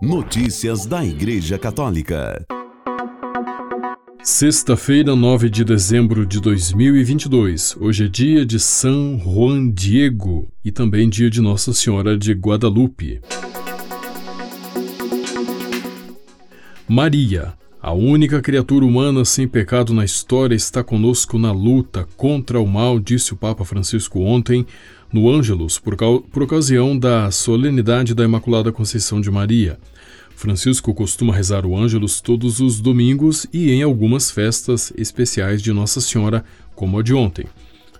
Notícias da Igreja Católica. Sexta-feira, 9 de dezembro de 2022. Hoje é dia de São Juan Diego e também dia de Nossa Senhora de Guadalupe. Maria, a única criatura humana sem pecado na história, está conosco na luta contra o mal, disse o Papa Francisco ontem no Ângelus, por, por ocasião da solenidade da Imaculada Conceição de Maria. Francisco costuma rezar o Ângelus todos os domingos e em algumas festas especiais de Nossa Senhora, como a de ontem.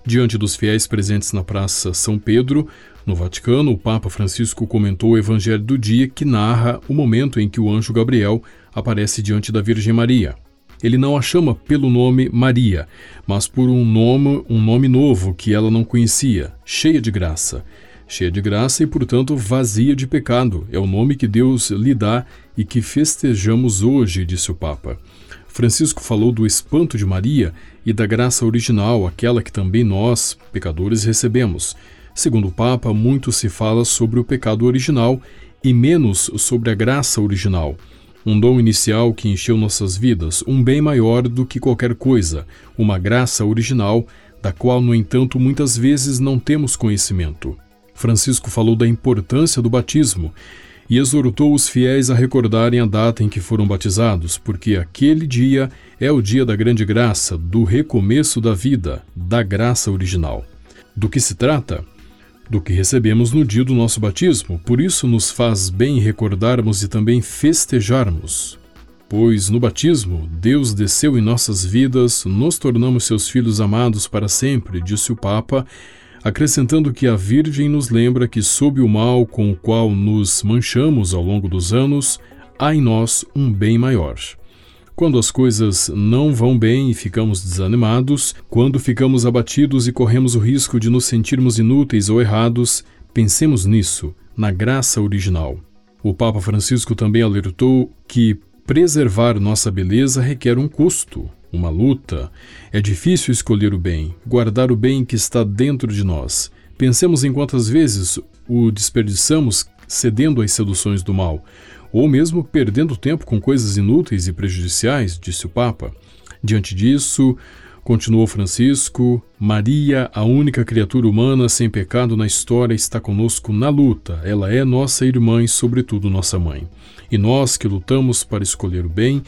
Diante dos fiéis presentes na Praça São Pedro, no Vaticano, o Papa Francisco comentou o Evangelho do dia que narra o momento em que o anjo Gabriel aparece diante da Virgem Maria. Ele não a chama pelo nome Maria, mas por um nome, um nome novo que ela não conhecia, cheia de graça. Cheia de graça e, portanto, vazia de pecado. É o nome que Deus lhe dá e que festejamos hoje, disse o Papa. Francisco falou do espanto de Maria e da graça original, aquela que também nós, pecadores, recebemos. Segundo o Papa, muito se fala sobre o pecado original e menos sobre a graça original um dom inicial que encheu nossas vidas, um bem maior do que qualquer coisa, uma graça original, da qual, no entanto, muitas vezes não temos conhecimento. Francisco falou da importância do batismo e exortou os fiéis a recordarem a data em que foram batizados, porque aquele dia é o dia da grande graça, do recomeço da vida, da graça original. Do que se trata? Do que recebemos no dia do nosso batismo, por isso nos faz bem recordarmos e também festejarmos. Pois no batismo, Deus desceu em nossas vidas, nos tornamos seus filhos amados para sempre, disse o Papa, acrescentando que a Virgem nos lembra que, sob o mal com o qual nos manchamos ao longo dos anos, há em nós um bem maior. Quando as coisas não vão bem e ficamos desanimados, quando ficamos abatidos e corremos o risco de nos sentirmos inúteis ou errados, pensemos nisso, na graça original. O Papa Francisco também alertou que preservar nossa beleza requer um custo, uma luta. É difícil escolher o bem, guardar o bem que está dentro de nós. Pensemos em quantas vezes o desperdiçamos cedendo às seduções do mal, ou mesmo perdendo tempo com coisas inúteis e prejudiciais, disse o Papa. Diante disso, continuou Francisco, Maria, a única criatura humana sem pecado na história, está conosco na luta. Ela é nossa irmã e, sobretudo, nossa mãe. E nós que lutamos para escolher o bem,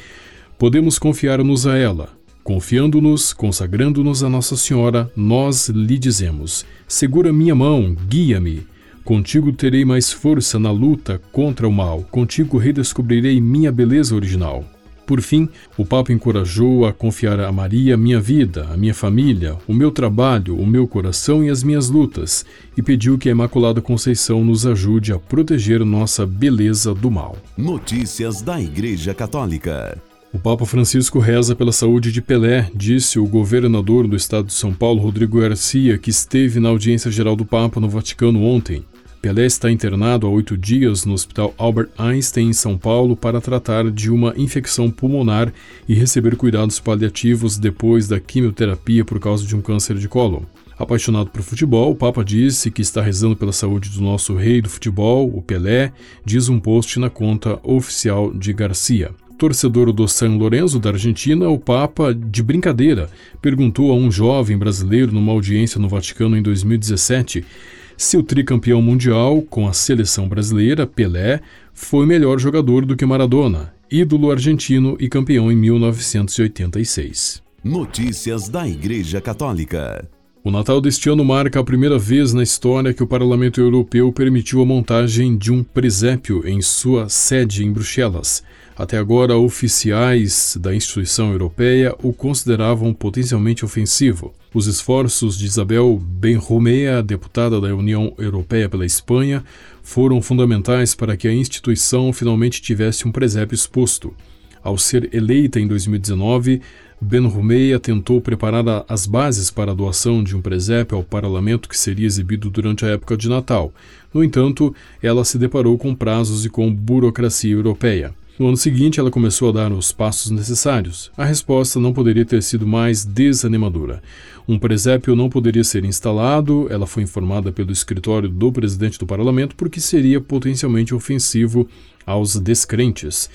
podemos confiar-nos a ela. Confiando-nos, consagrando-nos a Nossa Senhora, nós lhe dizemos: Segura minha mão, guia-me. Contigo terei mais força na luta contra o mal, contigo redescobrirei minha beleza original. Por fim, o Papa encorajou a confiar a Maria minha vida, a minha família, o meu trabalho, o meu coração e as minhas lutas, e pediu que a Imaculada Conceição nos ajude a proteger nossa beleza do mal. Notícias da Igreja Católica. O Papa Francisco reza pela saúde de Pelé, disse o governador do estado de São Paulo, Rodrigo Garcia, que esteve na audiência geral do Papa no Vaticano ontem. Pelé está internado há oito dias no Hospital Albert Einstein, em São Paulo, para tratar de uma infecção pulmonar e receber cuidados paliativos depois da quimioterapia por causa de um câncer de cólon. Apaixonado por futebol, o Papa disse que está rezando pela saúde do nosso rei do futebol, o Pelé, diz um post na conta oficial de Garcia. Torcedor do San Lorenzo da Argentina, o Papa, de brincadeira, perguntou a um jovem brasileiro numa audiência no Vaticano em 2017 seu tricampeão mundial com a seleção brasileira, Pelé, foi melhor jogador do que Maradona, ídolo argentino e campeão em 1986. Notícias da Igreja Católica. O Natal deste ano marca a primeira vez na história que o Parlamento Europeu permitiu a montagem de um presépio em sua sede em Bruxelas. Até agora, oficiais da instituição europeia o consideravam potencialmente ofensivo. Os esforços de Isabel Benromea, deputada da União Europeia pela Espanha, foram fundamentais para que a instituição finalmente tivesse um presépio exposto. Ao ser eleita em 2019, Benromea tentou preparar as bases para a doação de um presépio ao parlamento que seria exibido durante a época de Natal. No entanto, ela se deparou com prazos e com burocracia europeia. No ano seguinte, ela começou a dar os passos necessários. A resposta não poderia ter sido mais desanimadora. Um presépio não poderia ser instalado, ela foi informada pelo escritório do presidente do parlamento porque seria potencialmente ofensivo aos descrentes.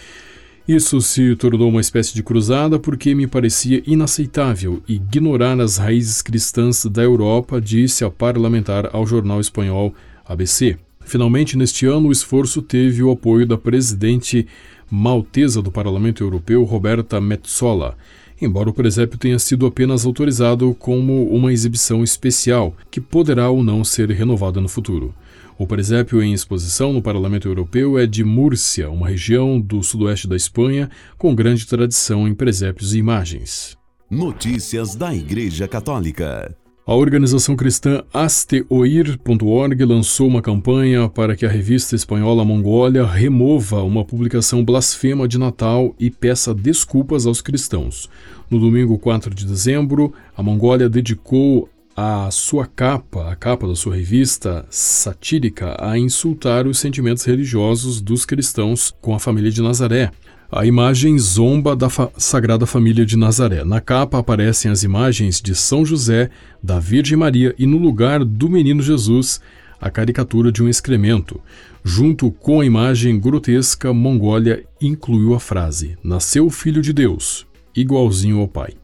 Isso se tornou uma espécie de cruzada porque me parecia inaceitável ignorar as raízes cristãs da Europa, disse a parlamentar ao jornal espanhol ABC. Finalmente, neste ano, o esforço teve o apoio da presidente maltesa do Parlamento Europeu, Roberta Metsola, embora o presépio tenha sido apenas autorizado como uma exibição especial, que poderá ou não ser renovada no futuro. O presépio em exposição no Parlamento Europeu é de Múrcia, uma região do sudoeste da Espanha com grande tradição em presépios e imagens. Notícias da Igreja Católica. A organização cristã asteoir.org lançou uma campanha para que a revista espanhola Mongólia remova uma publicação blasfema de Natal e peça desculpas aos cristãos. No domingo 4 de dezembro, a Mongólia dedicou a sua capa, a capa da sua revista satírica, a insultar os sentimentos religiosos dos cristãos com a família de Nazaré. A imagem zomba da fa Sagrada Família de Nazaré. Na capa aparecem as imagens de São José, da Virgem Maria e no lugar do Menino Jesus, a caricatura de um excremento. Junto com a imagem grotesca, Mongólia incluiu a frase: Nasceu o Filho de Deus, igualzinho ao Pai.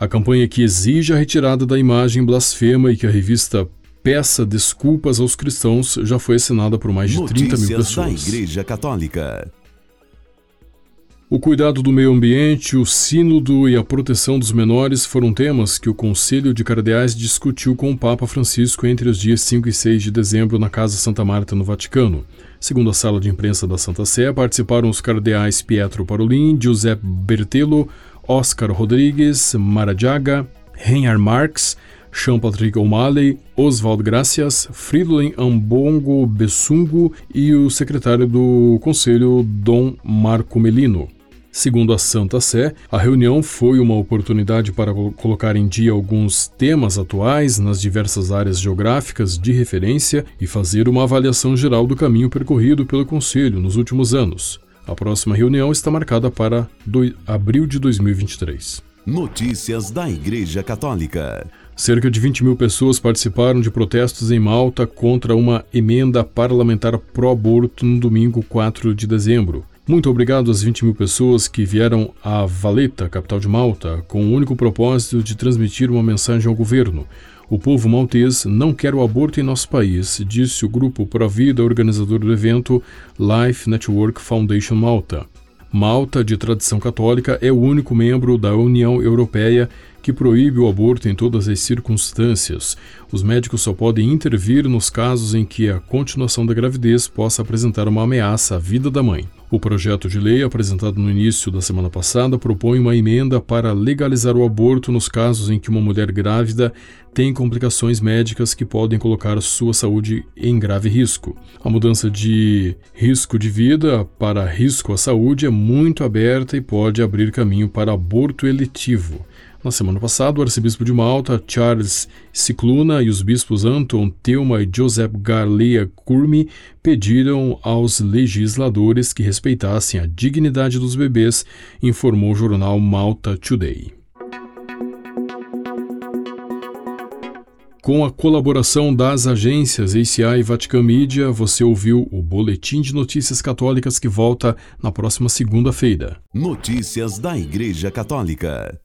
A campanha que exige a retirada da imagem blasfema e que a revista peça desculpas aos cristãos já foi assinada por mais de Notícias 30 mil pessoas. da Igreja Católica. O cuidado do meio ambiente, o sínodo e a proteção dos menores foram temas que o Conselho de Cardeais discutiu com o Papa Francisco entre os dias 5 e 6 de dezembro na Casa Santa Marta, no Vaticano. Segundo a sala de imprensa da Santa Sé, participaram os cardeais Pietro Parolin, Giuseppe Bertello, Oscar Rodrigues, Maradiaga, Reinhard Marx, Jean-Patrick O'Malley, Oswald Gracias, Fridolin Ambongo Bessungo e o secretário do Conselho, Dom Marco Melino. Segundo a Santa Sé, a reunião foi uma oportunidade para colocar em dia alguns temas atuais nas diversas áreas geográficas de referência e fazer uma avaliação geral do caminho percorrido pelo Conselho nos últimos anos. A próxima reunião está marcada para abril de 2023. Notícias da Igreja Católica. Cerca de 20 mil pessoas participaram de protestos em Malta contra uma emenda parlamentar pró-aborto no domingo 4 de dezembro. Muito obrigado às 20 mil pessoas que vieram a Valeta, capital de Malta, com o único propósito de transmitir uma mensagem ao governo. O povo maltês não quer o aborto em nosso país, disse o grupo Provida, organizador do evento Life Network Foundation Malta. Malta, de tradição católica, é o único membro da União Europeia que proíbe o aborto em todas as circunstâncias. Os médicos só podem intervir nos casos em que a continuação da gravidez possa apresentar uma ameaça à vida da mãe. O projeto de lei, apresentado no início da semana passada, propõe uma emenda para legalizar o aborto nos casos em que uma mulher grávida tem complicações médicas que podem colocar sua saúde em grave risco. A mudança de risco de vida para risco à saúde é muito aberta e pode abrir caminho para aborto eletivo. Na semana passada, o arcebispo de Malta, Charles Cicluna, e os bispos Anton Thelma e Joseph Garlea Curmi pediram aos legisladores que respeitassem a dignidade dos bebês, informou o jornal Malta Today. Com a colaboração das agências ACI e Vatican Media, você ouviu o Boletim de Notícias Católicas que volta na próxima segunda-feira. Notícias da Igreja Católica.